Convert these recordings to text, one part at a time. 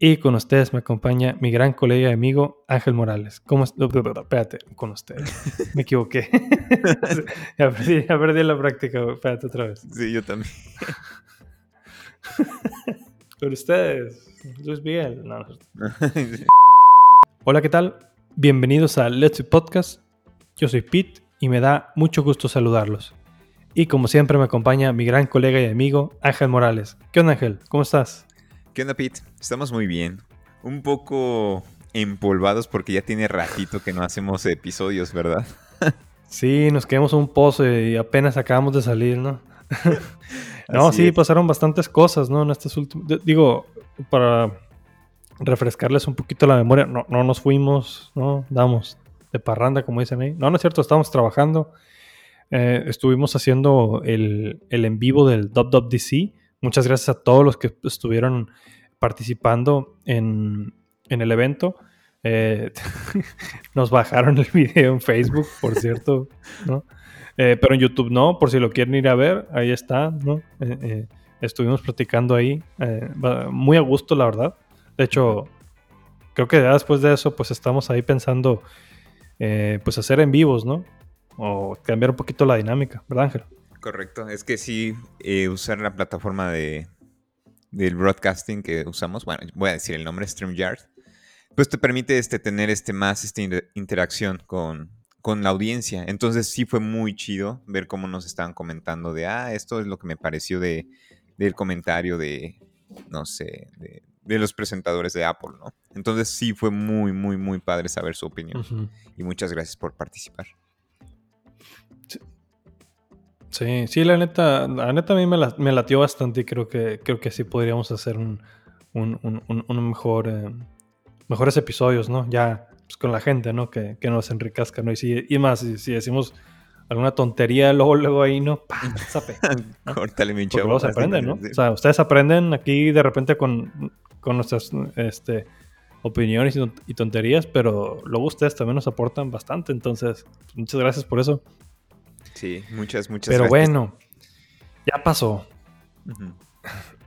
Y con ustedes me acompaña mi gran colega y amigo Ángel Morales. ¿Cómo estás? Espérate, con ustedes. Me equivoqué. ya, perdí, la práctica. Espérate otra vez. Sí, yo también. con ustedes. Luis Miguel. Hola, ¿qué tal? Bienvenidos a Let's Podcast. Yo soy Pete y me da mucho gusto saludarlos. Y como siempre me acompaña mi gran colega y amigo Ángel Morales. ¿Qué onda Ángel? ¿Cómo estás? ¿Qué onda, Pete? Estamos muy bien. Un poco empolvados porque ya tiene ratito que no hacemos episodios, ¿verdad? sí, nos quedamos un pozo y apenas acabamos de salir, ¿no? no, sí, pasaron bastantes cosas, ¿no? En estas últimas. Digo, para refrescarles un poquito la memoria, no, no nos fuimos, ¿no? Damos de parranda, como dicen ahí. No, no es cierto, estábamos trabajando. Eh, estuvimos haciendo el, el en vivo del DC. Muchas gracias a todos los que estuvieron participando en, el evento. Eh, nos bajaron el video en Facebook, por cierto, ¿no? Eh, pero en YouTube no, por si lo quieren ir a ver, ahí está, ¿no? Eh, estuvimos platicando ahí, muy a gusto, la verdad. De hecho, creo que ya después de eso, pues estamos ahí pensando, pues hacer en vivos, ¿no? O cambiar un poquito la dinámica, ¿verdad, Ángel? Correcto, es que sí, eh, usar la plataforma de, del broadcasting que usamos, bueno, voy a decir el nombre, StreamYard, pues te permite este, tener este, más este, interacción con, con la audiencia. Entonces sí fue muy chido ver cómo nos estaban comentando de, ah, esto es lo que me pareció de, del comentario de, no sé, de, los presentadores de Apple, ¿no? Entonces sí fue muy, muy, muy padre saber su opinión. Y muchas gracias por participar. Sí, sí, la neta, la neta a mí me, me latió bastante y creo que, creo que sí podríamos hacer un, mejor, eh, mejores episodios, ¿no? Ya pues, con la gente, ¿no? Que, que nos enriquezca, ¿no? Y, si, y más, si, decimos alguna tontería, luego, luego ahí, ¿no? ¡Pam! Sape, Córtale, mi chavo. Luego se aprenden, ¿no? O sea, ustedes aprenden aquí de repente con, con nuestras este, opiniones y tonterías, pero luego ustedes también nos aportan bastante, entonces, muchas gracias por eso. Sí, muchas, muchas Pero bueno, ya pasó.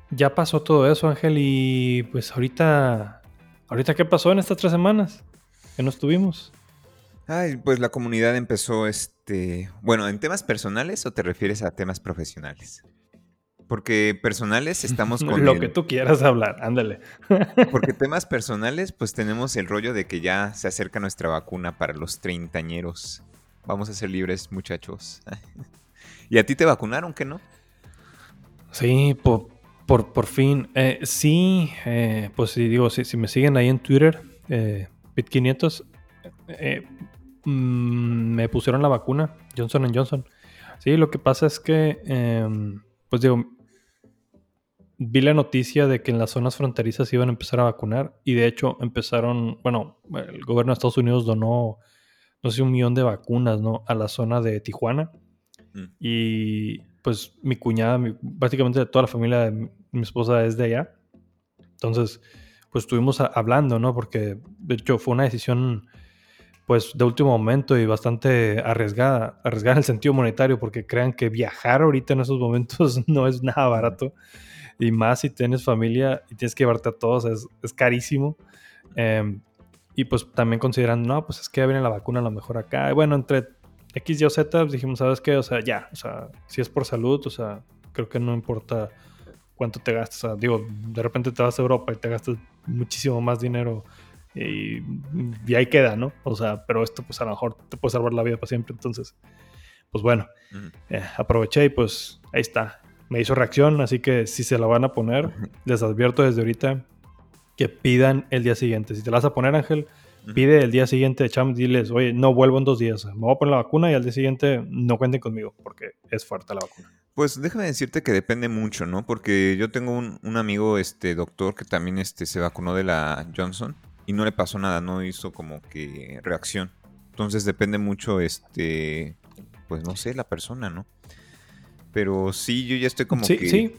Ya pasó todo eso, Ángel, y pues ahorita, ahorita qué pasó en estas tres semanas que no estuvimos. Ay, pues la comunidad empezó, este, bueno, en temas personales o te refieres a temas profesionales? Porque personales estamos con lo que tú quieras hablar, ándale. Porque temas personales, pues tenemos el rollo de que ya se acerca nuestra vacuna para los treintañeros. Vamos a ser libres, muchachos. ¿Y a ti te vacunaron, que no? Sí, por, por, fin. Eh, sí, eh, pues si digo, si, si, me siguen ahí en Twitter, eh, Bit500, eh, mm, me pusieron la vacuna, Johnson Johnson. Sí, lo que pasa es que, em, pues digo, vi la noticia de que en las zonas fronterizas iban a empezar a vacunar y de hecho empezaron, bueno, el gobierno de Estados Unidos donó no sé, un millón de vacunas, ¿no? A la zona de Tijuana. Mm. Y pues mi cuñada, básicamente toda la familia de mi, esposa es de allá. Entonces, pues estuvimos hablando, ¿no? Porque de hecho fue una decisión pues de último momento y bastante arriesgada, arriesgada en el sentido monetario, porque crean que viajar ahorita en esos momentos no es nada barato, y más si tienes familia y tienes que llevarte a todos, es, es carísimo. Eh, y pues también considerando, no, pues es que ya viene la vacuna a lo mejor acá. Y bueno, entre X, Y o Z, pues dijimos, ¿sabes qué? O sea, ya, o sea, si es por salud, o sea, creo que no importa cuánto te gastas. O sea, digo, de repente te vas a Europa y te gastas muchísimo más dinero y, y ahí queda, ¿no? O sea, pero esto pues a lo mejor te puede salvar la vida para siempre. Entonces, pues bueno, eh, aproveché y pues ahí está. Me hizo reacción, así que si se la van a poner, les advierto desde ahorita, que pidan el día siguiente. Si te la vas a poner, Ángel, pide el día siguiente, cham, diles, oye, no vuelvo en dos días, me voy a poner la vacuna y al día siguiente no cuenten conmigo porque es fuerte la vacuna. Pues déjame decirte que depende mucho, ¿no? Porque yo tengo un, amigo, este doctor, que también este, se vacunó de la Johnson y no le pasó nada, no hizo como que reacción. Entonces depende mucho, este, pues no sé, la persona, ¿no? Pero sí, yo ya estoy como sí, que... Sí,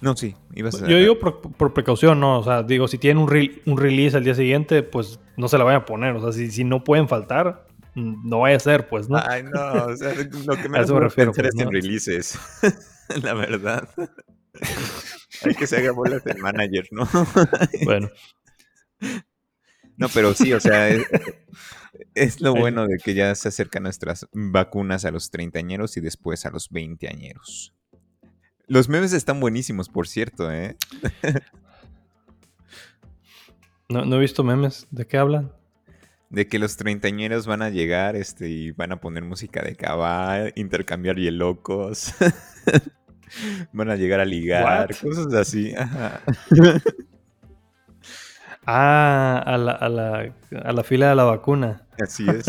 No, sí, ibas a... Yo digo por, precaución, ¿no? O sea, digo, si tienen un, un release al día siguiente, pues no se la vayan a poner. O sea, si, si no pueden faltar, no vaya a ser, pues, ¿no? Ay, no, o sea, lo que me, me refiero pues, es en releases, la verdad. Hay que se haga bolas el manager, ¿no? bueno. No, pero sí, o sea, es, lo bueno de que ya se acercan nuestras vacunas a los treintañeros y después a los veinteañeros. Los memes están buenísimos, por cierto, ¿eh? No, no he visto memes. ¿De qué hablan? de que los treintañeros van a llegar este, y van a poner música de cabal, intercambiar hielocos, van a llegar a ligar, cosas así. ah, a la, a, la, a la, fila de la vacuna. Así es.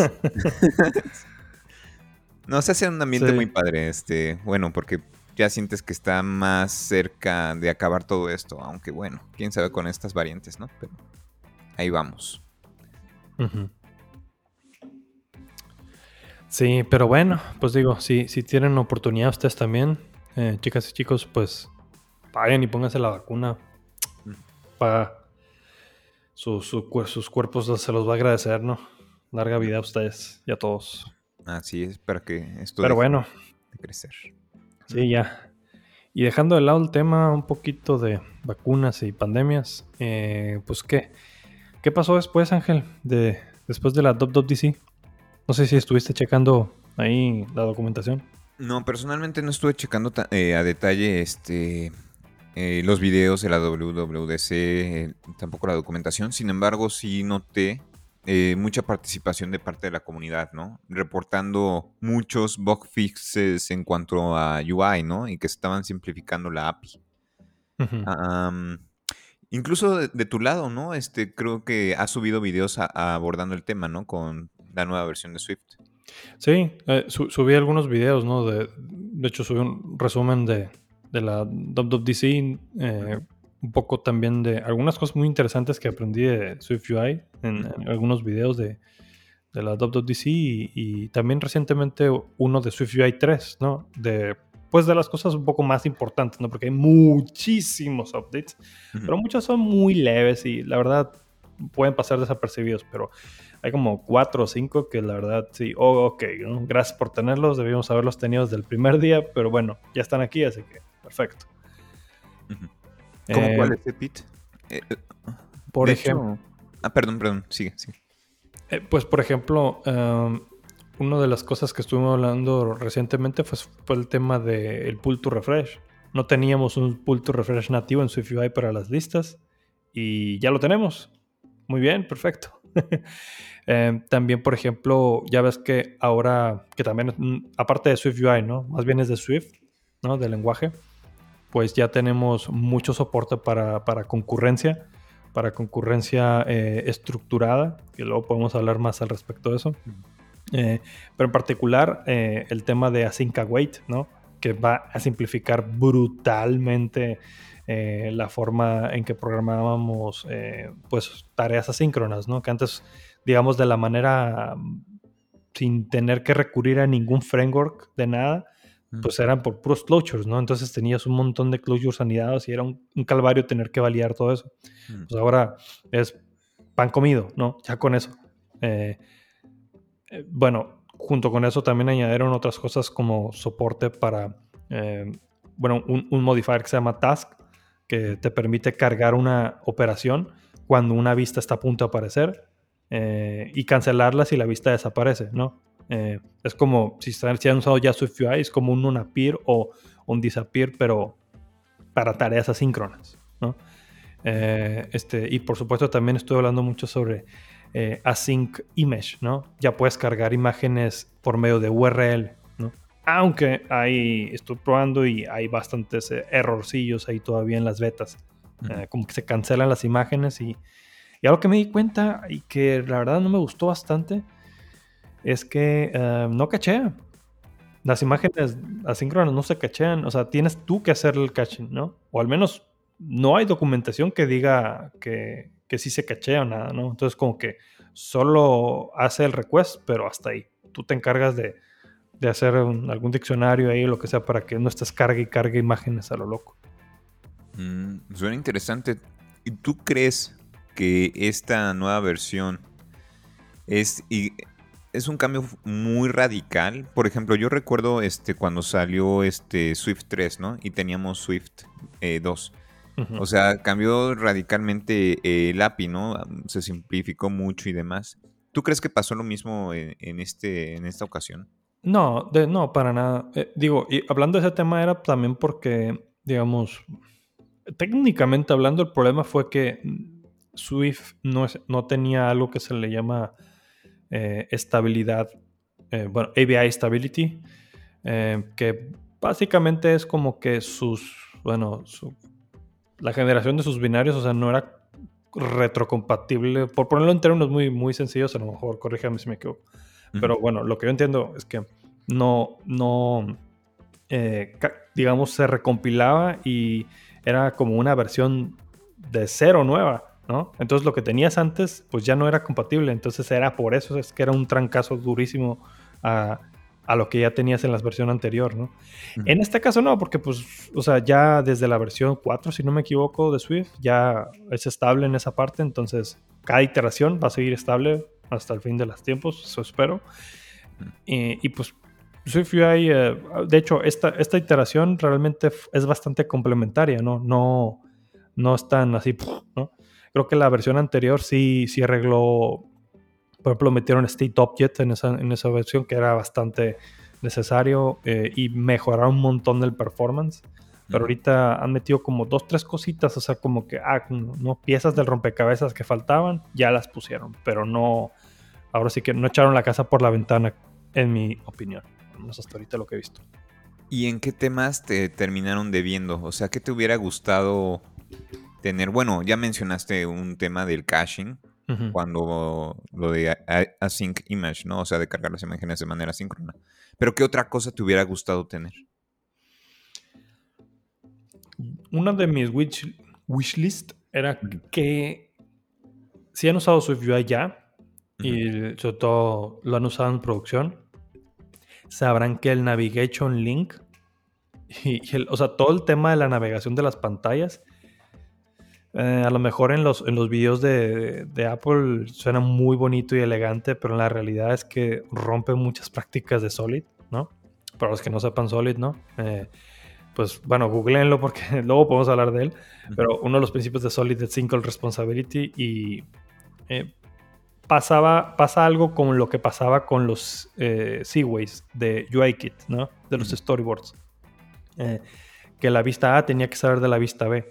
no, se hace un ambiente muy padre, este, bueno, porque ya sientes que está más cerca de acabar todo esto, aunque bueno, quién sabe con estas variantes, ¿no? Pero ahí vamos. Sí, pero bueno, pues digo, si, si tienen oportunidad ustedes también, eh, chicas y chicos, pues vayan y pónganse la vacuna. Para sus cuerpos se los va a agradecer, ¿no? Larga vida a ustedes y a todos. Así es, para que esto Pero bueno. De crecer. Sí, ya. Y dejando de lado el tema un poquito de vacunas y pandemias, eh, pues ¿qué? ¿Qué pasó después, Ángel? De, después de la WWDC. No sé si estuviste checando ahí la documentación. No, personalmente no estuve checando eh, a detalle este, eh, los videos de la WWDC, eh, tampoco la documentación. Sin embargo, sí noté mucha participación de parte de la comunidad, ¿no? Reportando muchos bug fixes en cuanto a UI, ¿no? Y que estaban simplificando la API. Incluso de, tu lado, ¿no? Este, creo que has subido videos abordando el tema, ¿no? Con la nueva versión de Swift. Sí, eh, subí algunos videos, ¿no? De, de hecho, subí un resumen de, de la WWDC, eh, un poco también de algunas cosas muy interesantes que aprendí de Swift UI en, algunos videos de, de la WWDC y, y, también recientemente uno de Swift UI 3, ¿no? De pues de las cosas un poco más importantes, ¿no? Porque hay muchísimos updates, pero muchos son muy leves y la verdad pueden pasar desapercibidos, pero hay como cuatro o cinco que la verdad sí, oh, ok, gracias por tenerlos, debíamos haberlos tenido desde el primer día, pero bueno, ya están aquí, así que perfecto. ¿Cómo eh, cuál es Pete? Eh, eh, por ejemplo... Ah, perdón, perdón, sigue, sigue. pues por ejemplo, um, una de las cosas que estuvimos hablando recientemente fue, fue el tema del pull to refresh. No teníamos un pull to refresh nativo en SwiftUI para las listas y ya lo tenemos. Muy bien, perfecto. Eh, también, por ejemplo, ya ves que ahora, que también, aparte de SwiftUI, ¿no? Más bien es de Swift, ¿no? Del lenguaje, pues ya tenemos mucho soporte para, para concurrencia, para concurrencia eh, estructurada, que luego podemos hablar más al respecto de eso. Eh, pero en particular eh, el tema de async await, ¿no? Que va a simplificar brutalmente la forma en que programábamos pues tareas asíncronas, ¿no? Que antes, digamos, de la manera sin tener que recurrir a ningún framework de nada, pues eran por puros closures, ¿no? Entonces tenías un montón de closures anidados y era un, calvario tener que validar todo eso. Pues ahora es pan comido, ¿no? Ya con eso. Eh, bueno, junto con eso también añadieron otras cosas como soporte para, eh, bueno, un, modifier que se llama task, que te permite cargar una operación cuando una vista está a punto de aparecer eh, y cancelarla si la vista desaparece, ¿no? Es como si, están, si han usado ya SwiftUI, es como un unappear o un disappear, pero para tareas asíncronas, ¿no? este, y por supuesto también estoy hablando mucho sobre eh, async image, ¿no? Ya puedes cargar imágenes por medio de URL, ¿no? Aunque ahí estoy probando y hay bastantes eh, errorcillos ahí todavía en las betas. Eh, como que se cancelan las imágenes y, y, algo que me di cuenta y que la verdad no me gustó bastante es que no cachea. Las imágenes asíncronas no se cachean, o sea, tienes tú que hacer el caching, ¿no? O al menos no hay documentación que diga que, que sí se cachea o nada, ¿no? Entonces como que solo hace el request, pero hasta ahí. Tú te encargas de, de hacer algún diccionario ahí, lo que sea, para que no estés cargue y cargue imágenes a lo loco. Mm, suena interesante. ¿Y tú crees que esta nueva versión es, es un cambio muy radical? Por ejemplo, yo recuerdo este, cuando salió este Swift 3, ¿no? Y teníamos Swift 2. Eh, o sea, cambió radicalmente el API, ¿no? Se simplificó mucho y demás. ¿Tú crees que pasó lo mismo en, este, en esta ocasión? No, de, no, para nada. Eh, digo, y hablando de ese tema era también porque, digamos, técnicamente hablando, el problema fue que Swift no, no tenía algo que se le llama eh, estabilidad, eh, bueno, ABI Stability, que básicamente es como que sus, bueno, la generación de sus binarios, o sea, no era retrocompatible, por ponerlo en términos muy, muy sencillos, a lo mejor, corríjame si me equivoco pero bueno, lo que yo entiendo es que no, no, eh, digamos, se recompilaba y era como una versión de cero nueva, ¿no? Entonces lo que tenías antes, pues ya no era compatible. Entonces era por eso, es que era un trancazo durísimo a, a lo que ya tenías en la versión anterior, ¿no? En este caso no, porque pues, o sea, ya desde la versión 4, si no me equivoco, de Swift, ya es estable en esa parte, entonces cada iteración va a seguir estable hasta el fin de los tiempos, eso espero. Y, pues SwiftUI, eh, de hecho, esta, esta iteración realmente es bastante complementaria, ¿no? No, no es tan así, ¿no? Creo que la versión anterior sí, sí arregló, por ejemplo, metieron State Object en esa, en esa versión que era bastante necesario eh, y mejoraron un montón del performance. Pero ahorita han metido como dos, tres cositas, o sea, como que, ah, no, piezas del rompecabezas que faltaban, ya las pusieron, pero no, ahora sí que no echaron la casa por la ventana, en mi opinión. Vamos hasta ahorita lo que he visto. ¿Y en qué temas te terminaron debiendo? O sea, ¿qué te hubiera gustado tener? Bueno, ya mencionaste un tema del caching, cuando lo de async image, ¿no? O sea, de cargar las imágenes de manera síncrona. Pero ¿qué otra cosa te hubiera gustado tener? Una de mis wish, wishlist era que si han usado SwiftUI ya, y sobre todo lo han usado en producción, sabrán que el Navigation Link, y, o sea, todo el tema de la navegación de las pantallas, eh, a lo mejor en los, en los videos de, Apple suena muy bonito y elegante, pero la realidad es que rompe muchas prácticas de Solid, ¿no? Para los que no sepan Solid, ¿no? Eh, pues bueno, googleenlo porque luego podemos hablar de él, pero uno de los principios de Solid es Single Responsibility y eh, pasaba, pasa algo con lo que pasaba con los eh, Seaways de UIKit, ¿no? De los storyboards. Que la vista A tenía que saber de la vista B,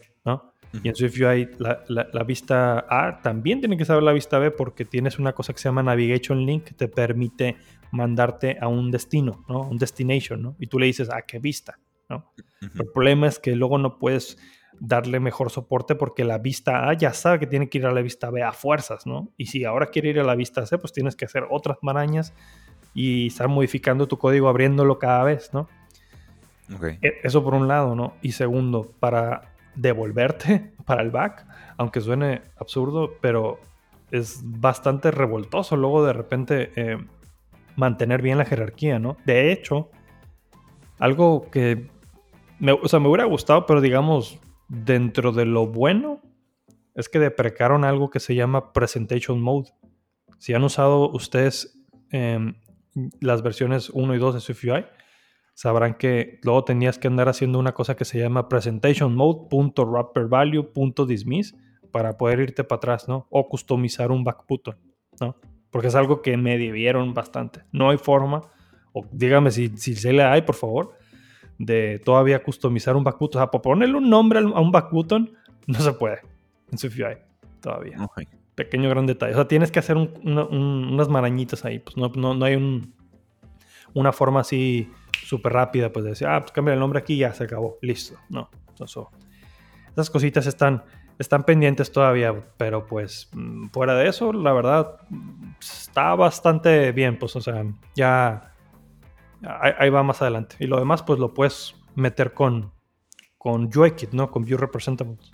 Y en SwiftUI la, la, vista A también tiene que saber la vista B porque tienes una cosa que se llama Navigation Link que te permite mandarte a un destino, ¿no? Un destination, ¿no? Y tú le dices, ¿a qué vista? ¿no? El problema es que luego no puedes darle mejor soporte porque la vista A ya sabe que tiene que ir a la vista B a fuerzas, ¿no? Y si ahora quiere ir a la vista C, pues tienes que hacer otras marañas y estar modificando tu código, abriéndolo cada vez, ¿no? E, eso por un lado, ¿no? Y segundo, para devolverte para el back, aunque suene absurdo, pero es bastante revoltoso luego de repente eh, mantener bien la jerarquía, ¿no? De hecho, algo que me, o sea, me hubiera gustado, pero digamos, Dentro de lo bueno es que deprecaron algo que se llama Presentation Mode. Si han usado ustedes em, las versiones 1 y 2 de SwiftUI, sabrán que luego tenías que andar haciendo una cosa que se llama presentation mode.wrappervalue.dismiss para poder irte para atrás, ¿no? O customizar un back button, ¿no? Porque es algo que me debieron bastante. No hay forma, o dígame si, si se le hay, por favor, de todavía customizar un back button. O sea, por ponerle un nombre a un back button, no se puede en SwiftUI todavía. Pequeño gran detalle. O sea, tienes que hacer unas marañitas ahí. Pues no, no, hay una forma así súper rápida, pues de decir, ah, pues cambia el nombre aquí ya se acabó. Listo. No. Entonces, esas cositas están, están pendientes todavía, pero pues mm, fuera de eso, la verdad, está bastante bien. Pues, o sea, ya ahí, va más adelante. Y lo demás, pues lo puedes meter con, con UIKit, ¿no? Con View Representables.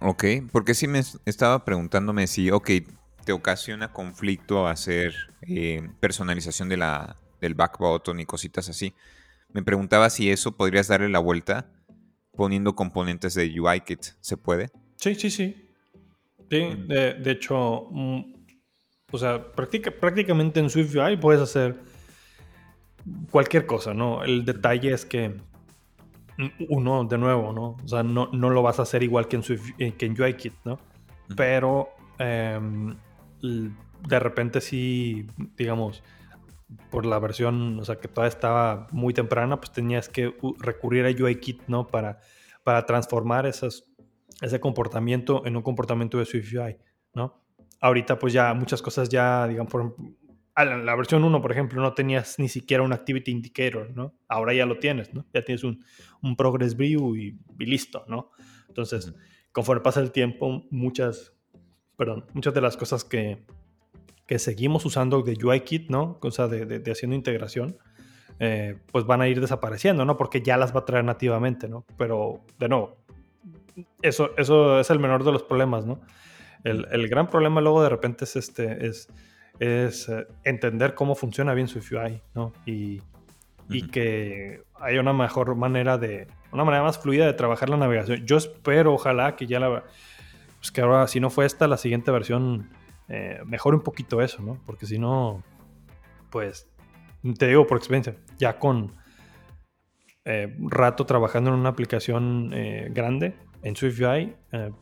Ok, porque sí me estaba preguntándome si, ok, te ocasiona conflicto hacer eh, personalización de la, del back button y cositas así. Me preguntaba si eso podrías darle la vuelta poniendo componentes de UIKit. ¿Se puede? Sí, sí, sí. Sí, de, hecho, mm, o sea, prácticamente en SwiftUI puedes hacer cualquier cosa, ¿no? El detalle es que mm, uno, de nuevo, ¿no? O sea, no, no lo vas a hacer igual que en, Swift, eh, que en UIKit, ¿no? Pero em, de repente sí, digamos, por la versión, o sea, que todavía estaba muy temprana, pues tenías que recurrir a UIKit, ¿no? Para, para transformar esas, ese comportamiento en un comportamiento de SwiftUI, ¿no? Ahorita pues ya muchas cosas ya, digamos, por la, versión 1, por ejemplo, no tenías ni siquiera un Activity Indicator, ¿no? Ahora ya lo tienes, ¿no? Ya tienes un, un Progress View y, listo, ¿no? Entonces, conforme pasa el tiempo, muchas, perdón, muchas de las cosas que, que seguimos usando de UIKit, ¿no? O sea, de, de, haciendo integración, eh, pues van a ir desapareciendo, ¿no? Porque ya las va a traer nativamente, ¿no? Pero, de nuevo, eso, eso es el menor de los problemas, ¿no? El, el gran problema luego de repente es, este, es, es eh, entender cómo funciona bien su UI, ¿no? Y, y que haya una mejor manera de, una manera más fluida de trabajar la navegación. Yo espero, ojalá, que ya la, pues que ahora, si no fue esta, la siguiente versión eh, mejore un poquito eso, ¿no? Porque si no, pues, te digo por experiencia, ya con eh, rato trabajando en una aplicación eh, grande en SwiftUI, eh,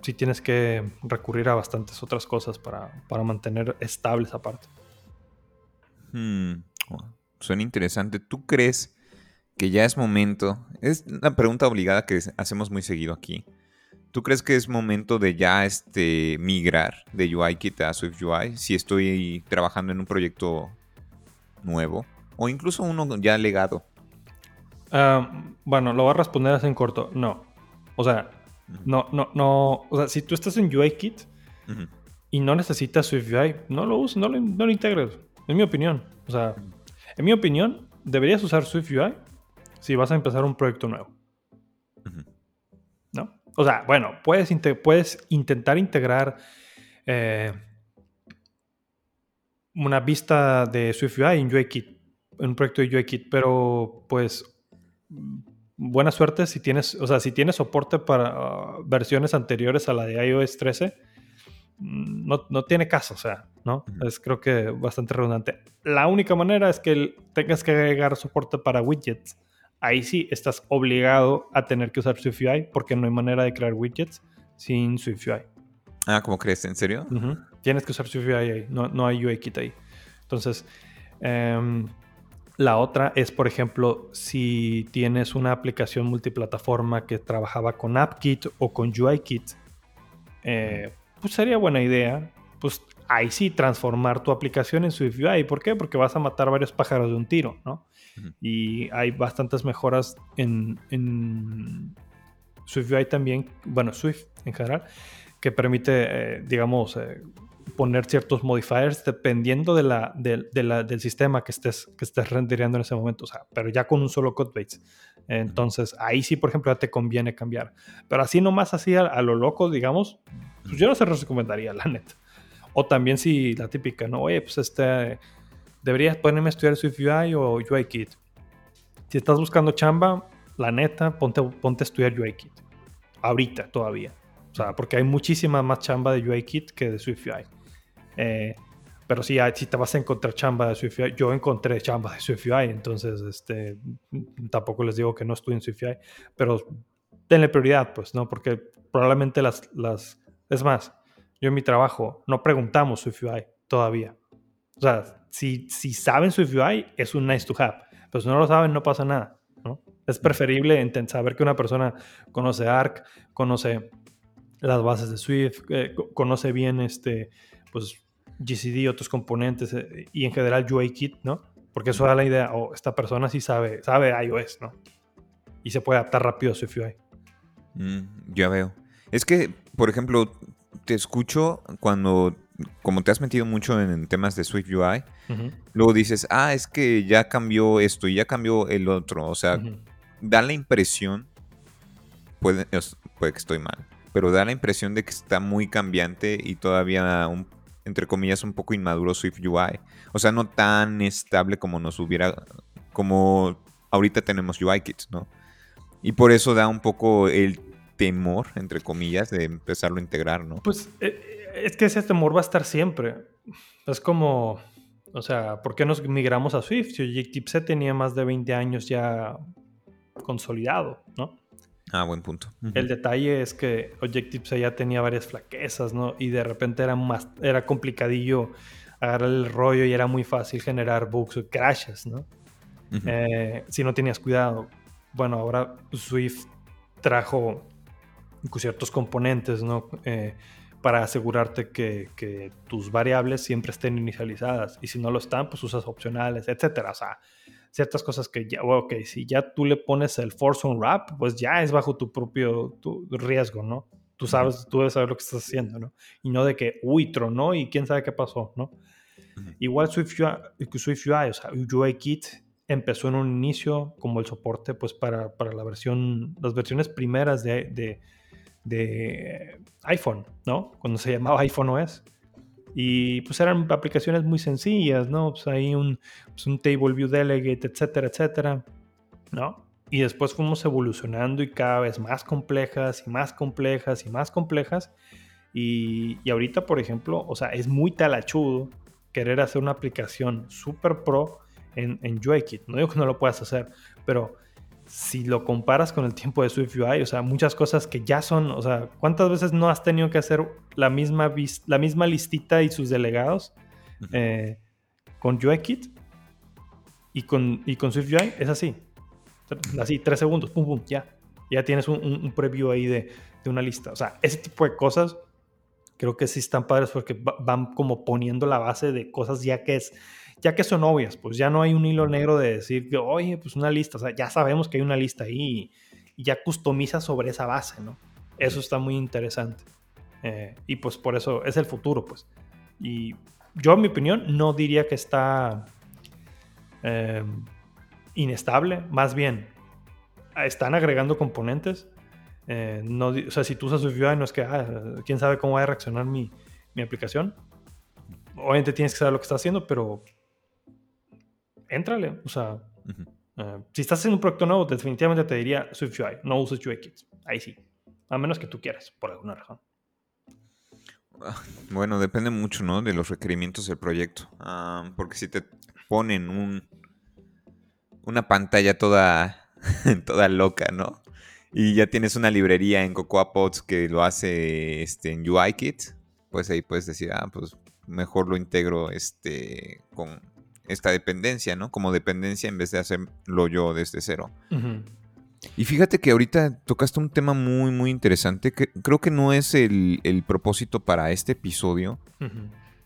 sí tienes que recurrir a bastantes otras cosas para, mantener estable esa parte. Hmm, suena interesante. ¿Tú crees que ya es momento? Es una pregunta obligada que hacemos muy seguido aquí. ¿Tú crees que es momento de ya este, migrar de UIKit a SwiftUI si estoy trabajando en un proyecto nuevo o incluso uno ya legado? Ah, bueno, lo voy a responder así en corto. No. O sea, no, no, no. O sea, si tú estás en UIKit y no necesitas SwiftUI, no lo uses, no lo, no lo integres. En mi opinión. O sea, en mi opinión, deberías usar SwiftUI si vas a empezar un proyecto nuevo. ¿No? O sea, bueno, puedes, puedes intentar integrar eh, una vista de SwiftUI en UIKit, en un proyecto de UIKit, pero pues buena suerte si tienes, o sea, si tienes soporte para uh, versiones anteriores a la de iOS 13, mm, no, tiene caso, o sea, ¿no? Es creo que bastante redundante. La única manera es que tengas que agregar soporte para widgets. Ahí sí estás obligado a tener que usar SwiftUI porque no hay manera de crear widgets sin SwiftUI. Ah, ¿cómo crees? ¿En serio? Tienes que usar SwiftUI ahí, no, no hay UIKit ahí. Entonces, eh, la otra es, por ejemplo, si tienes una aplicación multiplataforma que trabajaba con AppKit o con UIKit, eh, pues sería buena idea, pues ahí sí transformar tu aplicación en SwiftUI. ¿Por qué? Porque vas a matar varios pájaros de un tiro, ¿no? Y hay bastantes mejoras en, en SwiftUI también, bueno, Swift en general, que permite, eh, digamos, eh, poner ciertos modifiers dependiendo de la, del sistema que estés, que estés rendereando en ese momento, o sea, pero ya con un solo codebase. Entonces, ahí sí, por ejemplo, ya te conviene cambiar. Pero así nomás así a, lo loco, digamos, pues yo no se recomendaría, la neta. O también si la típica, ¿no? Oye, pues este, deberías ponerme a estudiar SwiftUI o UIKit. Si estás buscando chamba, la neta, ponte, ponte a estudiar UIKit. Ahorita todavía. O sea, porque hay muchísima más chamba de UIKit que de SwiftUI. Eh, pero sí, si te vas a encontrar chamba de SwiftUI, yo encontré chamba de SwiftUI, entonces este, tampoco les digo que no estoy en SwiftUI, pero denle prioridad, pues, ¿no? Porque probablemente las, las... Es más, yo en mi trabajo no preguntamos SwiftUI todavía. O sea, si, si saben SwiftUI, es un nice to have, pero si no lo saben, no pasa nada, ¿no? Es preferible saber que una persona conoce ARC, conoce las bases de Swift, eh, conoce bien este, pues, GCD, otros componentes eh, y en general UIKit, ¿no? Porque eso da la idea, o oh, esta persona sí sabe, sabe iOS, ¿no? Y se puede adaptar rápido a SwiftUI. Mm, ya veo. Es que, por ejemplo, te escucho cuando, como te has metido mucho en temas de SwiftUI, luego dices, ah, es que ya cambió esto y ya cambió el otro. O sea, da la impresión, puede, puede que estoy mal, pero da la impresión de que está muy cambiante y todavía, un, entre comillas, un poco inmaduro Swift UI. O sea, no tan estable como nos hubiera, como ahorita tenemos UIKit, ¿no? Y por eso da un poco el temor, entre comillas, de empezarlo a integrar, ¿no? Pues eh, es que ese temor va a estar siempre. Es como, o sea, ¿por qué nos migramos a Swift? Si Objective-C tenía más de 20 años ya consolidado, ¿no? Ah, buen punto. El detalle es que Objective-C ya tenía varias flaquezas, ¿no? Y de repente era, más, era complicadillo agarrar el rollo y era muy fácil generar bugs o crashes, ¿no? Eh, si no tenías cuidado. Bueno, ahora Swift trajo ciertos componentes, ¿no? Eh, para asegurarte que, tus variables siempre estén inicializadas. Y si no lo están, pues usas opcionales, etcétera. O sea, ciertas cosas que ya, ok, si ya tú le pones el force on wrap, pues ya es bajo tu propio riesgo, ¿no? Tú sabes, tú debes saber lo que estás haciendo, ¿no? Y no de que, uy, tronó y quién sabe qué pasó, ¿no? Igual Swift UI, Swift UI, o sea, UIKit empezó en un inicio como el soporte, pues para, para la versión, las versiones primeras de de iPhone, ¿no? Cuando se llamaba iPhone OS. Y pues eran aplicaciones muy sencillas, ¿no? Pues ahí un, pues un Table View Delegate, etcétera, etcétera, ¿no? Y después fuimos evolucionando y cada vez más complejas y más complejas y más complejas. Y, y ahorita, por ejemplo, o sea, es muy talachudo querer hacer una aplicación super pro en, en UIKit. No digo que no lo puedas hacer, pero si lo comparas con el tiempo de Swift UI, o sea, muchas cosas que ya son, o sea, ¿cuántas veces no has tenido que hacer la misma, la misma listita y sus delegados eh, con UIKit y con, y con Swift UI? Es así, así, tres segundos, pum, pum, ya. Ya tienes un, preview ahí de, de, una lista. O sea, ese tipo de cosas creo que sí están padres porque van como poniendo la base de cosas ya que es ya que son obvias, pues ya no hay un hilo negro de decir que, oye, pues una lista, o sea, ya sabemos que hay una lista ahí y, ya customiza sobre esa base, ¿no? Eso está muy interesante. Eh, y pues por eso es el futuro, pues. Y yo, en mi opinión, no diría que está em, inestable, más bien están agregando componentes. Eh, no, o sea, si tú usas UI, no es que, ah, quién sabe cómo va a reaccionar mi, mi aplicación. Obviamente tienes que saber lo que está haciendo, pero éntrale. O sea, eh, si estás haciendo un proyecto nuevo, definitivamente te diría SwiftUI, no uses UIKit. Ahí sí. A menos que tú quieras, por alguna razón. Ah, bueno, depende mucho, ¿no? De los requerimientos del proyecto. Ah, porque si te ponen un, una pantalla toda, toda loca, ¿no? Y ya tienes una librería en Cocoa Pods que lo hace este, en UIKit, pues ahí puedes decir, ah, pues mejor lo integro este, con, esta dependencia, ¿no? Como dependencia en vez de hacerlo yo desde cero. Y fíjate que ahorita tocaste un tema muy, muy interesante, que creo que no es el, propósito para este episodio,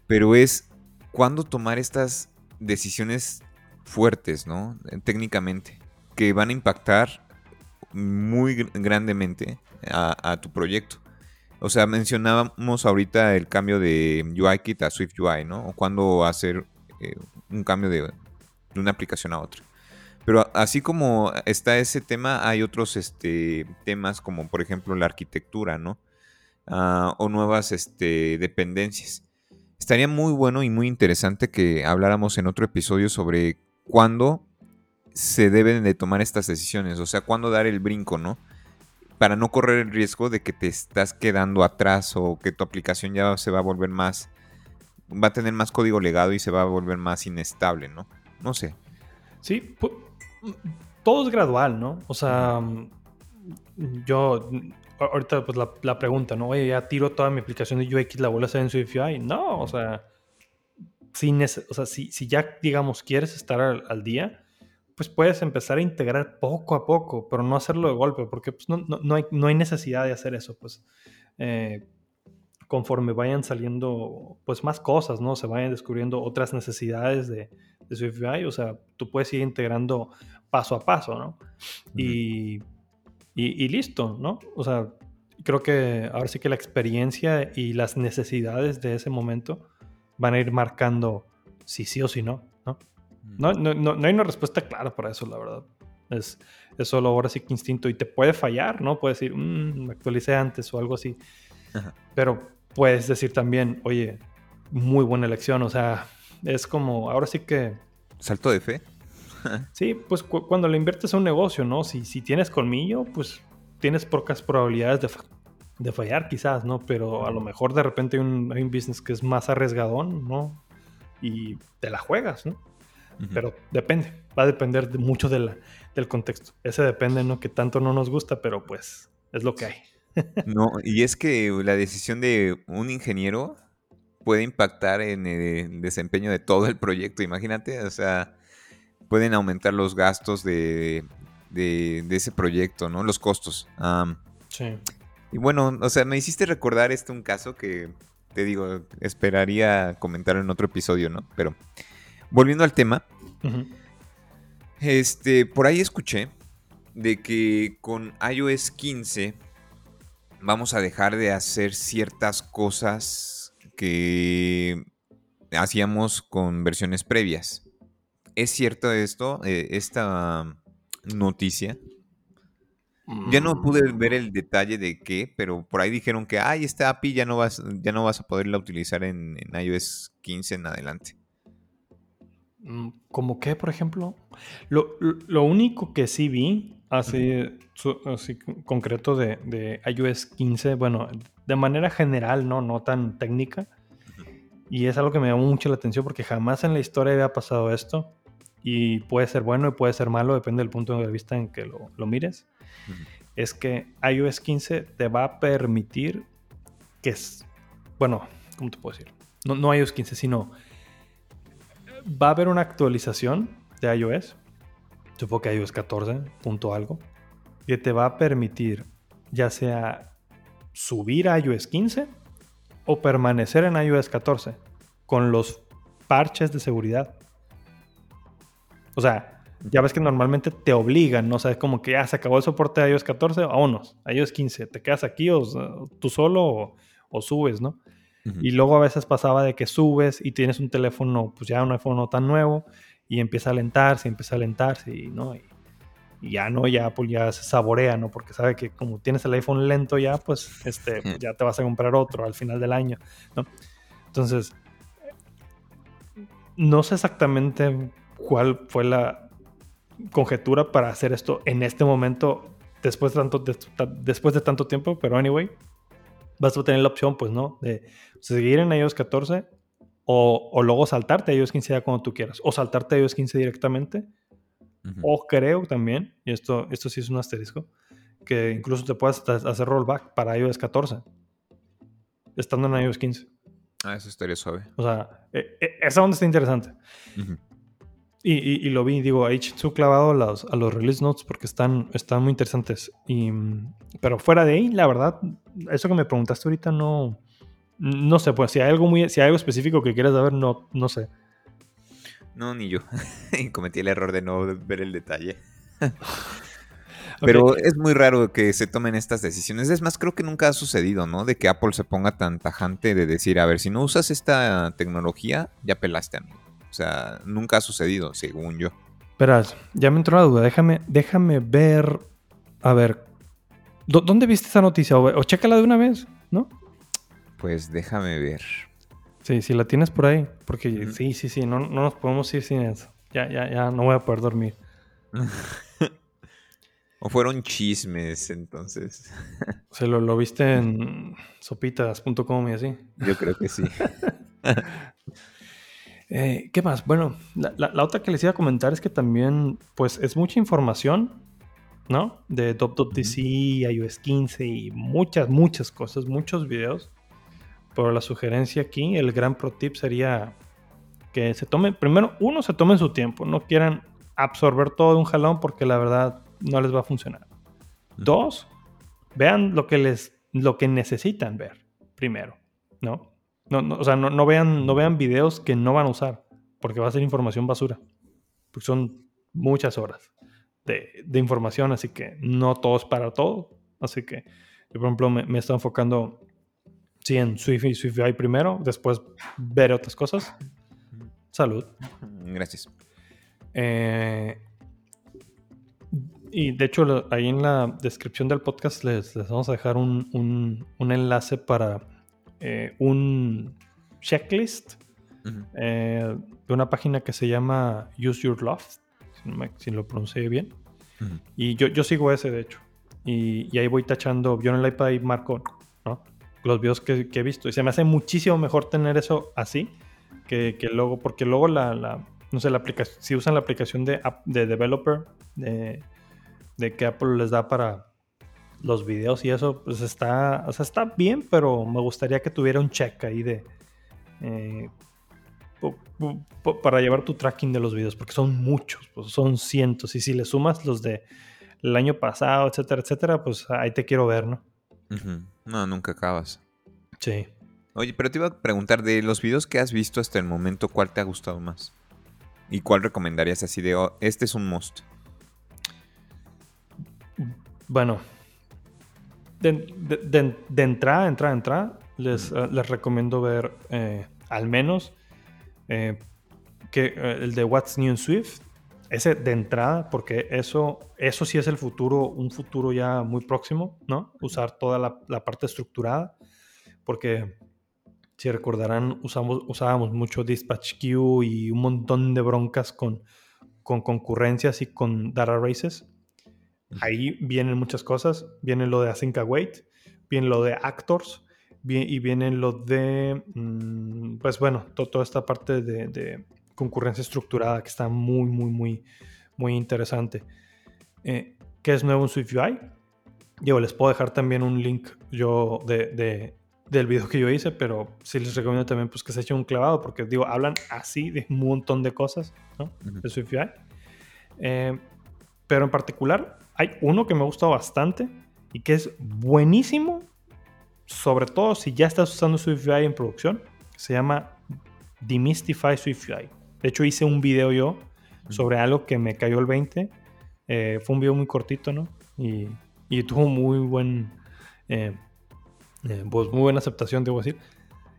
pero es cuándo tomar estas decisiones fuertes, ¿no? Técnicamente, que van a impactar muy grandemente a, tu proyecto. O sea, mencionábamos ahorita el cambio de UIKit a SwiftUI, ¿no? O cuándo hacer eh, un cambio de, una aplicación a otra. Pero así como está ese tema, hay otros este, temas como por ejemplo la arquitectura, ¿no? Ah, o nuevas este, dependencias. Estaría muy bueno y muy interesante que habláramos en otro episodio sobre cuándo se deben de tomar estas decisiones, o sea, cuándo dar el brinco, ¿no? Para no correr el riesgo de que te estás quedando atrás o que tu aplicación ya se va a volver más va a tener más código legado y se va a volver más inestable, ¿no? No sé. Sí, todo es gradual, ¿no? O sea, yo, ahorita pues la, pregunta, ¿no? Oye, ya tiro toda mi aplicación de UX, la vuelvo a hacer en SwiftUI. No, o sea, si, o sea, si, ya, digamos, quieres estar al, día, pues puedes empezar a integrar poco a poco, pero no hacerlo de golpe, porque pues, no, no, hay, no hay necesidad de hacer eso, pues. Eh, conforme vayan saliendo pues más cosas, ¿no? Se vayan descubriendo otras necesidades de, de SwiftUI, o sea, tú puedes ir integrando paso a paso, ¿no? y, y, listo, ¿no? O sea, creo que ahora sí que la experiencia y las necesidades de ese momento van a ir marcando si sí o si no, ¿no? No, no, no, hay una respuesta clara para eso, la verdad. Es, es solo ahora sí que instinto y te puede fallar, ¿no? Puedes decir, mmm, me actualicé antes o algo así. Pero puedes decir también, oye, muy buena elección, o sea, es como, ahora sí que... Salto de fe. sí, pues cuando le inviertes a un negocio, ¿no? Si, si tienes colmillo, pues tienes pocas probabilidades de, de fallar quizás, ¿no? Pero a lo mejor de repente hay un, hay un business que es más arriesgadón, ¿no? Y te la juegas, ¿no? Pero depende, va a depender mucho de del contexto. Ese depende, ¿no? Que tanto no nos gusta, pero pues es lo que hay. No, y es que la decisión de un ingeniero puede impactar en el desempeño de todo el proyecto, imagínate, o sea, pueden aumentar los gastos de, de, ese proyecto, ¿no? Los costos. sí. Y bueno, o sea, me hiciste recordar este un caso que te digo, esperaría comentar en otro episodio, ¿no? Pero volviendo al tema, este, por ahí escuché de que con iOS 15 vamos a dejar de hacer ciertas cosas que hacíamos con versiones previas. ¿Es cierto esto, eh, esta noticia? Ya no pude ver el detalle de qué, pero por ahí dijeron que, ay, esta API ya no vas, ya no vas a poderla utilizar en, iOS 15 en adelante. Mm, ¿Cómo qué, por ejemplo? Lo, único que sí vi, así, concreto de, iOS 15, bueno, de manera general, no, no tan técnica, y es algo que me llamó mucho la atención porque jamás en la historia había pasado esto, y puede ser bueno y puede ser malo, depende del punto de vista en que lo mires. Es que iOS 15 te va a permitir que es, bueno, ¿cómo te puedo decir? No, no iOS 15, sino va a haber una actualización de iOS, supongo que iOS 14, punto algo, que te va a permitir ya sea subir a iOS 15 o permanecer en iOS 14 con los parches de seguridad. O sea, ya ves que normalmente te obligan, ¿no? O sea, es como que ya se acabó el soporte de iOS 14, vámonos, iOS 15, te quedas aquí o tú solo o, subes, ¿no? Y luego a veces pasaba de que subes y tienes un teléfono, pues ya un iPhone no tan nuevo, y empieza a alentarse, empieza a alentarse, y, ¿no? Y, ya no, ya pues ya se saborea, ¿no? Porque sabe que como tienes el iPhone lento ya, pues este, ya te vas a comprar otro al final del año, ¿no? Entonces, no sé exactamente cuál fue la, conjetura para hacer esto en este momento, después de tanto, después de tanto tiempo, pero anyway, vas a tener la opción, pues, ¿no? De seguir en iOS 14 o, o luego saltarte a iOS 15 ya cuando tú quieras, o saltarte a iOS 15 directamente, o creo también, y esto, esto sí es un asterisco, que incluso te puedas hacer rollback para iOS 14, estando en iOS 15. Ah, eso estaría suave. O sea, e, e, esa onda está interesante. Y, lo vi, digo, ahí su clavado a los, a los release notes porque están, están muy interesantes. Y, pero fuera de ahí, la verdad, eso que me preguntaste ahorita no, no sé, pues si hay algo muy, si hay algo específico que quieras saber, no, no sé. No, ni yo. Cometí el error de no ver el detalle. Pero es muy raro que se tomen estas decisiones. Es más, creo que nunca ha sucedido, ¿no? De que Apple se ponga tan tajante de decir, a ver, si no usas esta tecnología, ya pelaste, amigo. O sea, nunca ha sucedido, según yo. Verás, ya me entró la duda. Déjame, déjame ver. A ver. ¿Dónde viste esa noticia? O, chécala de una vez, ¿no? Pues déjame ver. Sí, si la tienes por ahí. Porque sí, sí, sí, no, no nos podemos ir sin eso. Ya, ya, ya no voy a poder dormir. o fueron chismes, entonces. Se lo, lo viste en sopitas.com y así. Yo creo que sí. Eh, ¿Qué más? Bueno, la, otra que les iba a comentar es que también, pues, es mucha información, ¿no? De Top.tc, iOS 15 y muchas, muchas cosas, muchos videos. Pero la sugerencia aquí, el gran pro tip sería que se tomen, primero, uno, se tomen su tiempo, no quieran absorber todo de un jalón porque la verdad no les va a funcionar. Dos, vean lo que les, lo que necesitan ver primero, ¿no? No, o sea, no, vean, no vean videos que no van a usar, porque va a ser información basura. Porque son muchas horas de, información, así que no todo es para todo. Así que yo, por ejemplo, me, me estoy enfocando, sí, en Swift y SwiftUI primero, después ver otras cosas. Salud. Gracias. Eh, Y de hecho, ahí en la descripción del podcast les, vamos a dejar un, enlace para eh, un checklist eh, de una página que se llama Use Your Love, si, lo pronuncié bien. Y yo, yo sigo ese, de hecho. Y, ahí voy tachando, yo en el iPad y marco ¿no? Los videos que, he visto. Y se me hace muchísimo mejor tener eso así que, luego, porque luego la, no sé, la aplicación, si usan la aplicación de, de developer, de de que Apple les da para los videos y eso, pues está, o sea, está bien, pero me gustaría que tuviera un check ahí de... Eh, para llevar tu tracking de los videos, porque son muchos, pues son cientos, y si le sumas los de el año pasado, etcétera, etcétera, pues ahí te quiero ver, ¿no? No, nunca acabas. Sí. Oye, pero te iba a preguntar, de los videos que has visto hasta el momento, ¿cuál te ha gustado más? ¿Y cuál recomendarías así de, oh, este es un must? Bueno, de, entrada, entrada, entrada, les, eh, les recomiendo ver eh, al menos eh, que, el de What's New in Swift. Ese de entrada, porque eso, eso sí es el futuro, un futuro ya muy próximo, ¿no? Usar toda la, parte estructurada, porque si recordarán, usamos, usábamos mucho Dispatch Queue y un montón de broncas con, con concurrencias y con data races. Ahí vienen muchas cosas. Viene lo de Async Await, viene lo de Actors, y viene lo de, mm, pues bueno, toda esta parte de, concurrencia estructurada que está muy, muy, muy, muy interesante. Eh, ¿Qué es nuevo en SwiftUI? Yo les puedo dejar también un link yo de, del video que yo hice, pero sí les recomiendo también pues, que se echen un clavado, porque digo, hablan así de un montón de cosas ¿no? de SwiftUI. Eh, pero en particular, hay uno que me gusta bastante y que es buenísimo, sobre todo si ya estás usando SwiftUI en producción. Se llama Demystify SwiftUI. De hecho, hice un video yo sobre algo que me cayó el 20. Eh, fue un video muy cortito, ¿no? Y, tuvo muy buen, eh, eh, pues muy buena aceptación, debo decir.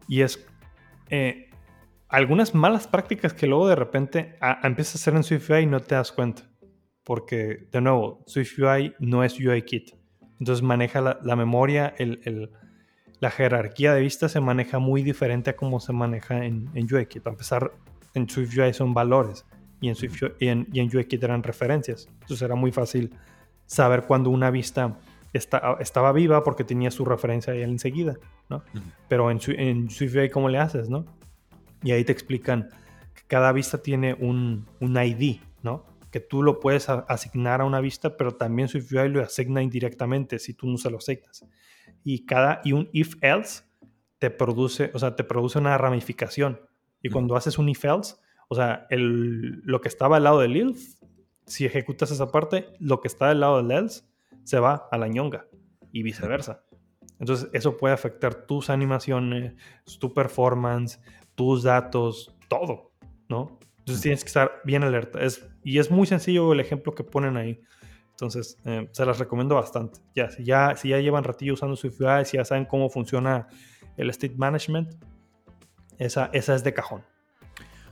Y es algunas malas prácticas que luego de repente empiezas a hacer en SwiftUI y no te das cuenta porque, de nuevo, SwiftUI no es UIKit. Entonces maneja la, memoria, la jerarquía de vistas se maneja muy diferente a cómo se maneja en, en UIKit. Para empezar, en SwiftUI son valores y en, y en, UIKit eran referencias. Entonces era muy fácil saber cuando una vista estaba viva porque tenía su referencia ahí enseguida, ¿no? Pero en, en SwiftUI, ¿cómo le haces, no? Y ahí te explican que cada vista tiene un, un ID, ¿no? que tú lo puedes asignar a una vista, pero también SwiftUI lo asigna indirectamente si tú no se lo asignas. Y cada y un if else te produce, o sea, te produce una ramificación. Y cuando haces un if else, o sea, el, lo que estaba al lado del if, si ejecutas esa parte, lo que está al lado del else se va a la ñonga y viceversa. Entonces, eso puede afectar tus animaciones, tu performance, tus datos, todo, ¿no? Entonces tienes que estar bien alerta. Es, y es muy sencillo el ejemplo que ponen ahí. Entonces, eh, se las recomiendo bastante. Ya si, ya, si ya llevan ratillo usando SwiftUI, si ya saben cómo funciona el state management, esa, esa es de cajón.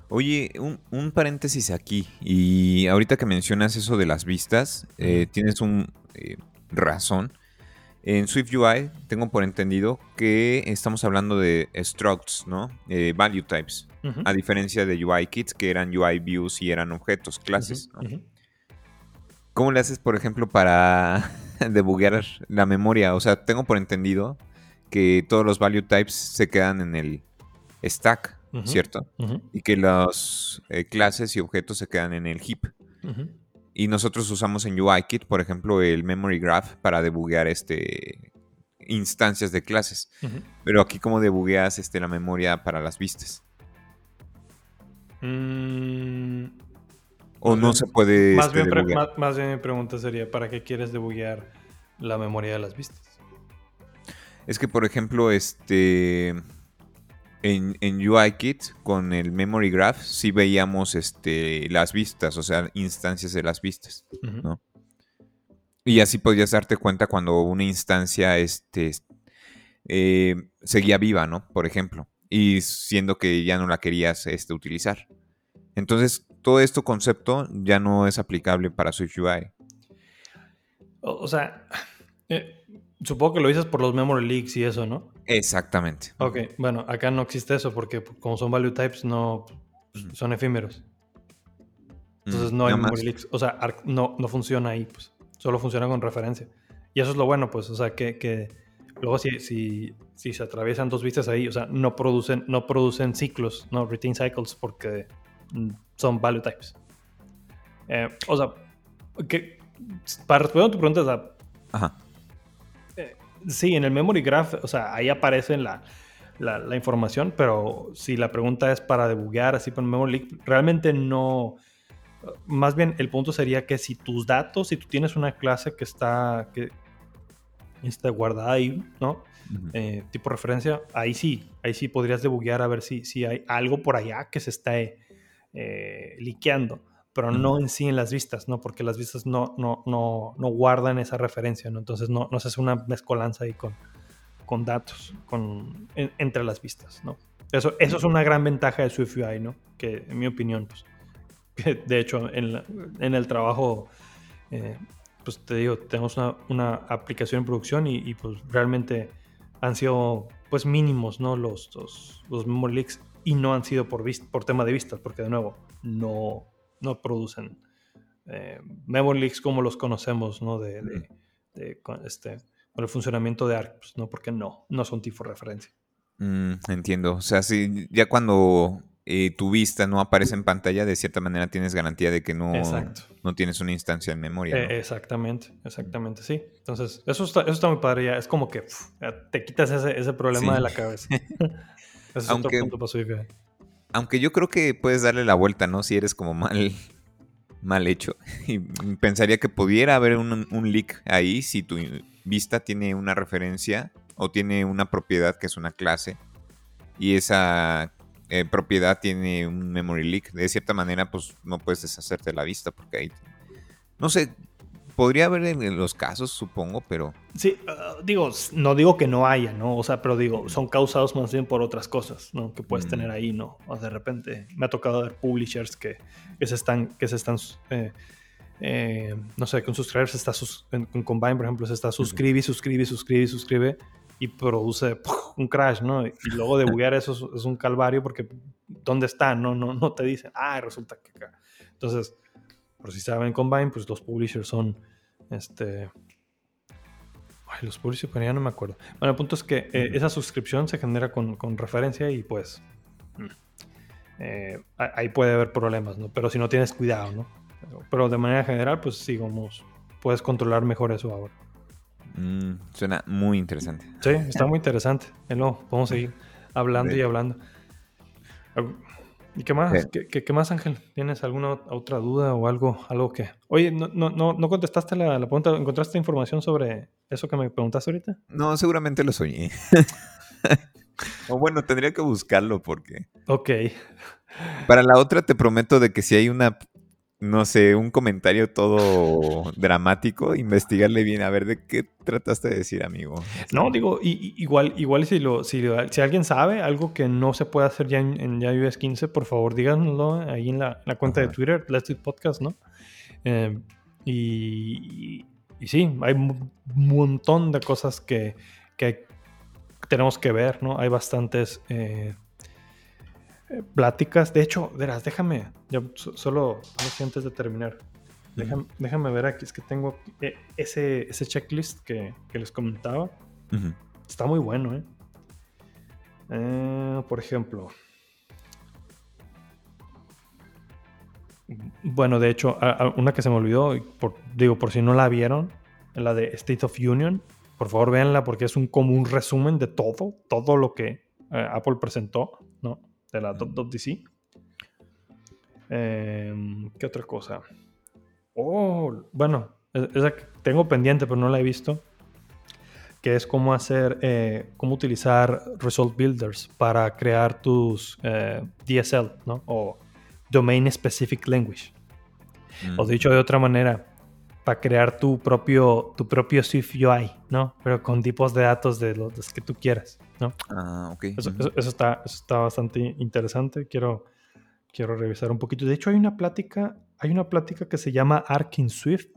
Oye, un, paréntesis aquí. Y ahorita que mencionas eso de las vistas, eh, tienes un eh, razón. En SwiftUI tengo por entendido que estamos hablando de structs, ¿no? value types a diferencia de UI Kits que eran UI Views y eran objetos, clases. ¿Cómo le haces, por ejemplo, para debuguear la memoria? O sea, tengo por entendido que todos los value types se quedan en el stack, ¿cierto? Y que las eh, clases y objetos se quedan en el heap. Y nosotros usamos en UIKit, por ejemplo, el memory graph para debuguear este instancias de clases. Pero aquí cómo debugueas este, la memoria para las vistas. Mm, o no se puede. Más, este, bien más, bien mi pregunta sería: ¿para qué quieres debuguear la memoria de las vistas? Es que, por ejemplo, este. En, en UIKit, con el Memory Graph, sí veíamos este, las vistas, o sea, instancias de las vistas, Y así podías darte cuenta cuando una instancia este, eh, seguía viva, ¿no? Por ejemplo y siendo que ya no la querías este, utilizar. Entonces, todo este concepto ya no es aplicable para SwiftUI. O, sea, eh, supongo que lo dices por los memory leaks y eso, ¿no? Exactamente. Ok, bueno, acá no existe eso porque como son value types, no son efímeros. Entonces no hay memory leaks. O sea, no, no funciona ahí, pues. Solo funciona con referencia. Y eso es lo bueno, pues. O sea, que, que luego si, si, si, se atraviesan dos vistas ahí, o sea, no producen, no producen ciclos, no retain cycles, porque mm, son value types. Eh, o sea, que, para responder a tu pregunta, o sea, Ajá. Sí, en el memory graph, o sea, ahí aparece la, la, la, información, pero si la pregunta es para debuguear así por memory leak, realmente no más bien el punto sería que si tus datos, si tú tienes una clase que está, que está guardada ahí, ¿no? Eh, tipo referencia, ahí sí, ahí sí podrías debuguear a ver si, si hay algo por allá que se está eh, liqueando, pero no en sí en las vistas, ¿no? Porque las vistas no, no, no, no guardan esa referencia, ¿no? Entonces no, no se hace una mezcolanza ahí con, con datos con, entre las vistas, ¿no? Eso, eso es una gran ventaja de SwiftUI, ¿no? Que en mi opinión, pues de hecho en, el trabajo, eh, pues te digo, tenemos una, aplicación en producción y, pues realmente han sido pues mínimos, ¿no? Los, los, memory leaks y no han sido por, por tema de vistas, porque de nuevo, no, no producen eh, memory leaks como los conocemos, ¿no? De, con, este, con el funcionamiento de ARC, pues, ¿no? Porque no, no son tipo de referencia. Mm, entiendo. O sea, si ya cuando eh, tu vista no aparece en pantalla, de cierta manera tienes garantía de que no, no tienes una instancia en memoria. Eh, exactamente, exactamente, sí. Entonces, eso está, eso está muy padre ya. Es como que te quitas ese, ese problema de la cabeza. es aunque, otro punto Aunque yo creo que puedes darle la vuelta, ¿no? Si eres como mal, mal hecho. Y pensaría que pudiera haber un, leak ahí si tu vista tiene una referencia o tiene una propiedad que es una clase y esa eh, propiedad tiene un memory leak, de cierta manera, pues no puedes deshacerte la vista porque ahí. No sé, podría haber en los casos, supongo, pero. Sí, ah, digo, no digo que no haya, ¿no? O sea, pero digo, son causados más bien por otras cosas, ¿no? Que puedes tener ahí, ¿no? O de repente me ha tocado ver publishers que, se están, que se están eh, eh, no sé, con subscribers está con Combine, por ejemplo, se está suscribe, suscribe, suscribe, suscribe y produce un crash, ¿no? Y luego debuguear eso es, un calvario porque ¿dónde está? No, no, no te dicen, ah, resulta que. Entonces, si saben Combine, pues los publishers son, este... Ay, los publishers, pero ya no me acuerdo. Bueno, el punto es que eh, esa suscripción se genera con, referencia y pues... Mm, eh, ahí puede haber problemas, ¿no? Pero si no tienes cuidado, ¿no? Pero, de manera general, pues sigamos, puedes controlar mejor eso ahora. Mm, suena muy interesante. Sí, está muy interesante. No, podemos seguir hablando y hablando. ¿Y qué más? ¿Qué, más, Ángel? ¿Tienes alguna otra duda o algo, algo que... Oye, ¿no, no, no, contestaste la, pregunta? ¿Encontraste información sobre eso que me preguntaste ahorita? No, seguramente lo soñé. o bueno, tendría que buscarlo porque... Ok. Para la otra te prometo de que si hay una no sé, un comentario todo dramático, investigarle bien, a ver de qué trataste de decir, amigo. No, digo, igual, igual si, lo, si, alguien sabe algo que no se puede hacer ya en, en iOS 15, por favor díganlo ahí en la, cuenta de Twitter, Let's Do Podcast, ¿no? Eh, y, y, sí, hay un montón de cosas que, que tenemos que ver, ¿no? Hay bastantes... Eh, pláticas. De hecho, verás, déjame, solo, antes de terminar, déjame, ver aquí, es que tengo eh, ese, ese checklist que, les comentaba. Está muy bueno, ¿eh? ¿eh? Por ejemplo, bueno, de hecho, una que se me olvidó, por, digo, por si no la vieron, la de State of Union, por favor véanla porque es un, como un resumen de todo, todo lo que eh, Apple presentó, ¿no? De la .dc. Em, ¿Qué otra cosa? Oh, bueno, esa que tengo pendiente, pero no la he visto. Que es cómo hacer, eh, cómo utilizar Result Builders para crear tus eh, DSL, ¿no? O Domain Specific Language. O mm. dicho de otra manera, para crear tu propio, tu propio Swift UI, ¿no? Pero con tipos de datos de los que tú quieras, ¿no? Ah, ok. Eso, está, está bastante interesante. Quiero, quiero revisar un poquito. De hecho, hay una plática, hay una plática que se llama Arc in Swift,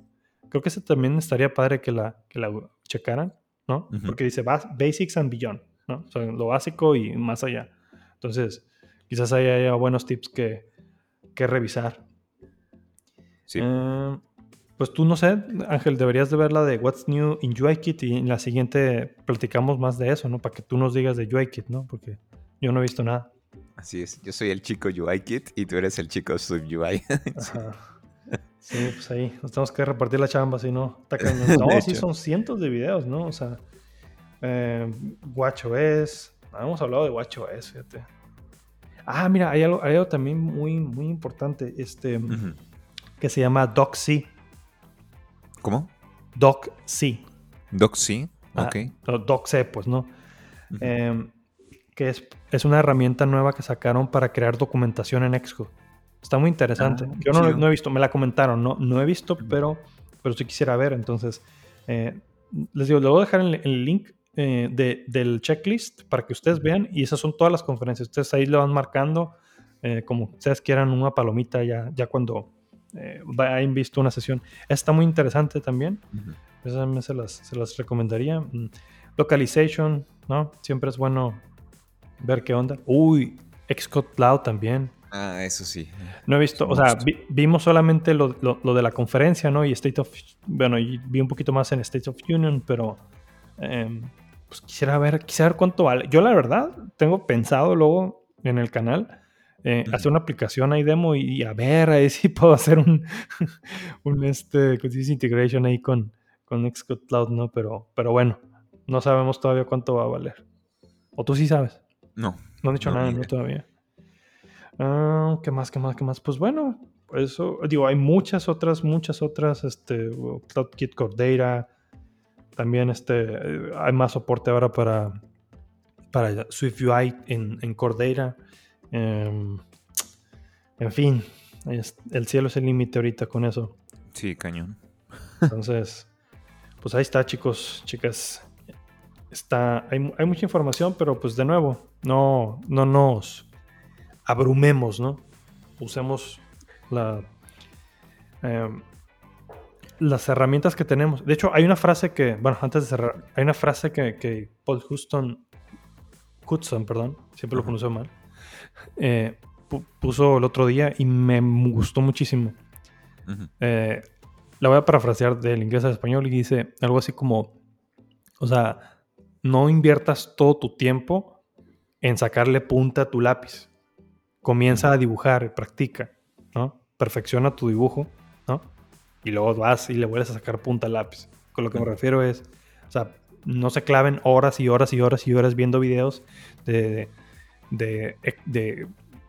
Creo que ese también estaría padre que la, que la checaran, ¿no? Porque dice Basics and Beyond, ¿no? O sea, lo básico y más allá. Entonces, quizás haya buenos tips que, que revisar. Sí. Eh, pues tú no sé, Ángel, deberías de ver la de What's New in UIKit y en la siguiente platicamos más de eso, ¿no? Para que tú nos digas de UIKit, ¿no? Porque yo no he visto nada. Así es, yo soy el chico UIKit y tú eres el chico SwiftUI. sí, pues ahí nos tenemos que repartir la chamba, si no, No, sí, son cientos de videos, ¿no? O sea, eh, WatchOS, hemos hablado de WatchOS, fíjate. Ah, mira, hay algo, hay algo también muy, muy importante, este, que se llama DocC. ¿Cómo? DocC. DocC, ok. DocC, pues, ¿no? Em, que es, es, una herramienta nueva que sacaron para crear documentación en Xcode. Está muy interesante. Ah, Yo no, no, he visto, me la comentaron, no, no he visto, pero, pero sí quisiera ver. Entonces, eh, les digo, le voy a dejar el, el link eh, de, del checklist para que ustedes vean y esas son todas las conferencias. Ustedes ahí le van marcando eh, como ustedes quieran una palomita ya, ya cuando eh, hayan visto una sesión. Está muy interesante también. Esas se las, se las recomendaría. Mm, localization, ¿no? Siempre es bueno ver qué onda. Uy, Xcode Cloud también. Ah, eso sí. No he visto, o sea, vimos solamente lo, lo, de la conferencia, ¿no? Y State of, bueno, y vi un poquito más en State of Union, pero em, pues quisiera ver, quisiera ver cuánto vale. Yo la verdad tengo pensado luego en el canal eh, hacer una aplicación ahí demo y, a ver ahí si puedo hacer un, un este, integration ahí con, con Xcode Cloud, ¿no? Pero, pero bueno, no sabemos todavía cuánto va a valer. ¿O tú sí sabes? No. No han dicho nada, ¿no? Todavía. Ah, ¿Qué más, qué más, qué más? Pues bueno, eso, digo, hay muchas otras, muchas otras, este, CloudKit Core Data. También este, hay más soporte ahora para, para SwiftUI en, en Core Em, en fin, el cielo es el límite ahorita con eso. Sí, cañón. Entonces, pues ahí está, chicos, chicas. Está, hay, hay, mucha información, pero pues de nuevo, no, no nos abrumemos, ¿no? Usemos la, em, las herramientas que tenemos. De hecho, hay una frase que, bueno, antes de cerrar, hay una frase que, que Paul Houston, Hudson, perdón, siempre lo pronuncio mal, eh, puso el otro día y me gustó muchísimo. Eh, la voy a parafrasear del inglés al español y dice algo así como, o sea, no inviertas todo tu tiempo en sacarle punta a tu lápiz. Comienza a dibujar y practica, ¿no? Perfecciona tu dibujo, ¿no? Y luego vas y le vuelves a sacar punta al lápiz. Con lo que me refiero es, o sea, no se claven horas y horas y horas y horas viendo videos de de, de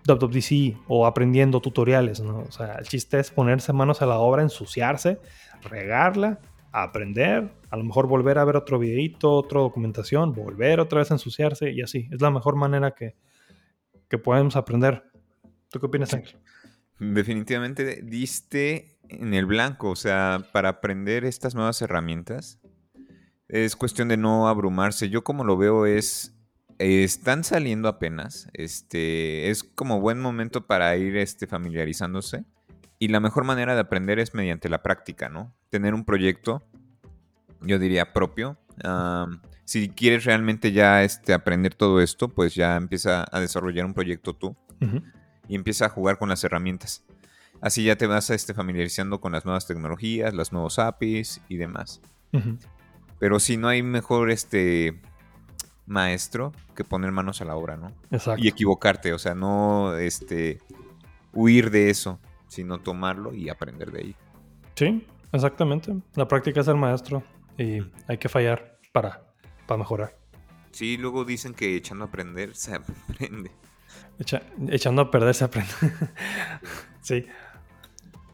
WWDC o aprendiendo tutoriales. O sea, el chiste es ponerse manos a la obra, ensuciarse, regarla, aprender, a lo mejor volver a ver otro videito, otra documentación, volver otra vez a ensuciarse y así. Es la mejor manera que, que podemos aprender. ¿Tú qué opinas, Ángel? Definitivamente diste en el blanco, o sea, para aprender estas nuevas herramientas es cuestión de no abrumarse. Yo como lo veo es están saliendo apenas. Este, es como buen momento para ir este, familiarizándose. Y la mejor manera de aprender es mediante la práctica, ¿no? Tener un proyecto, yo diría propio. si quieres realmente ya este, aprender todo esto, pues ya empieza a desarrollar un proyecto tú y empieza a jugar con las herramientas. Así ya te vas este, familiarizando con las nuevas tecnologías, los nuevos APIs y demás. Pero si no hay mejor este, maestro que poner manos a la obra, ¿no? Exacto. Y equivocarte, o sea, no este, huir de eso, sino tomarlo y aprender de ahí. Sí, exactamente. La práctica es el maestro y hay que fallar para, para mejorar. Sí, luego dicen que echando a aprender se aprende. echando a perder se aprende. sí.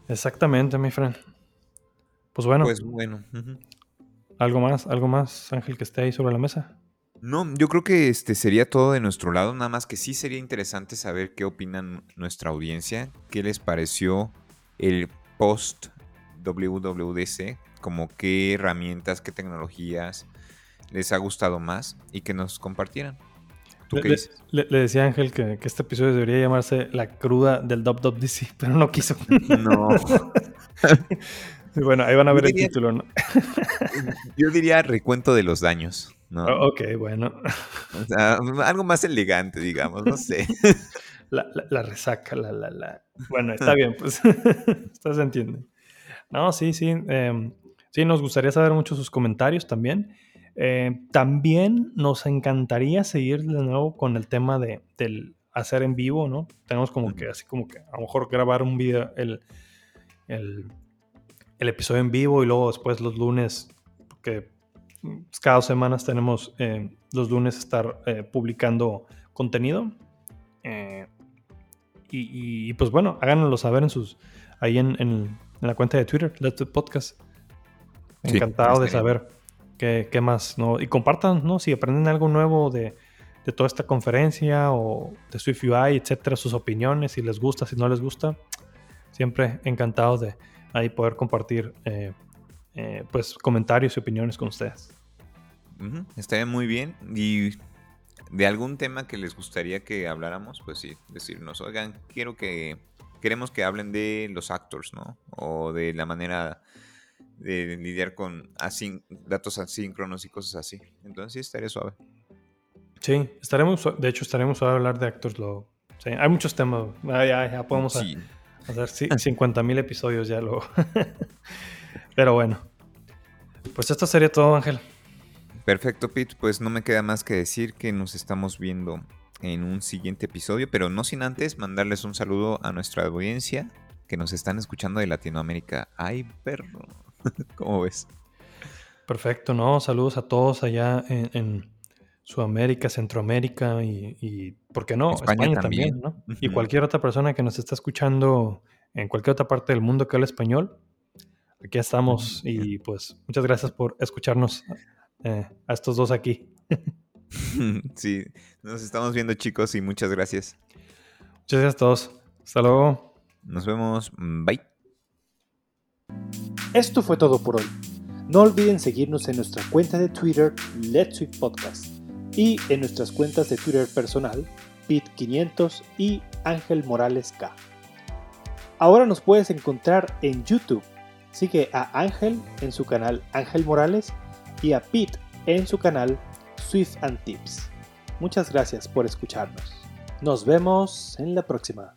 Exactamente, mi friend. Pues bueno. Pues bueno. ¿Algo más? ¿Algo más, Ángel, que esté ahí sobre la mesa? No, yo creo que este sería todo de nuestro lado, nada más que sí sería interesante saber qué opinan nuestra audiencia, qué les pareció el post WWDC, como qué herramientas, qué tecnologías les ha gustado más y que nos compartieran. ¿Tú le, qué dices? Le, decía Ángel que, este episodio debería llamarse La cruda del WWDC, pero no quiso. No. bueno, ahí van a ver el título, ¿no? yo diría recuento de los daños, ¿no? Oh, ok, bueno. algo más elegante, digamos, no sé. La, resaca, la, la, la. Bueno, está bien, pues. Esto se entiende. No, sí, sí. Em, sí, nos gustaría saber mucho sus comentarios también. Eh, también nos encantaría seguir de nuevo con el tema de, del hacer en vivo, ¿no? Tenemos como que, así como que, a lo mejor grabar un video, el, el, episodio en vivo y luego después los lunes, que cada dos semanas tenemos eh, los lunes estar eh, publicando contenido. Eh, y, pues bueno, háganoslo saber en sus, ahí en, la cuenta de Twitter, Let's Podcast. Encantado de saber qué, qué, más, ¿no? Y compartan, ¿no? Si aprenden algo nuevo de, de toda esta conferencia o de Swift UI, etcétera, sus opiniones, si les gusta, si no les gusta. Siempre encantado de ahí poder compartir eh, eh, pues comentarios y opiniones con ustedes. Estaría muy bien. Y de algún tema que les gustaría que habláramos, pues sí, decirnos, oigan, quiero que, queremos que hablen de los actors, ¿no? O de la manera de lidiar con datos asíncronos y cosas así. Entonces sí, estaría suave. Sí, estaremos, de hecho, estaremos a hablar de Actors Law. hay muchos temas. ya, podemos hacer 50 mil episodios ya luego. Pero bueno. Pues esto sería todo, Ángel. Perfecto, Pete. Pues no me queda más que decir que nos estamos viendo en un siguiente episodio, pero no sin antes mandarles un saludo a nuestra audiencia que nos están escuchando de Latinoamérica. Ay, perro. ¿Cómo ves? Perfecto, ¿no? Saludos a todos allá en Sudamérica, Centroamérica y, ¿por qué no? España, también, ¿no? Y cualquier otra persona que nos está escuchando en cualquier otra parte del mundo que hable español, aquí estamos y pues muchas gracias por escucharnos eh, a estos dos aquí. sí, nos estamos viendo chicos y muchas gracias. Muchas gracias a todos. Hasta luego. Nos vemos. Bye. Esto fue todo por hoy. No olviden seguirnos en nuestra cuenta de Twitter, Let's Sweet Podcast y en nuestras cuentas de Twitter personal, Pit500 y Ángel Morales K. Ahora nos puedes encontrar en YouTube. Sigue a Ángel en su canal Ángel Morales y a Pete en su canal Swift and Tips. Muchas gracias por escucharnos. Nos vemos en la próxima.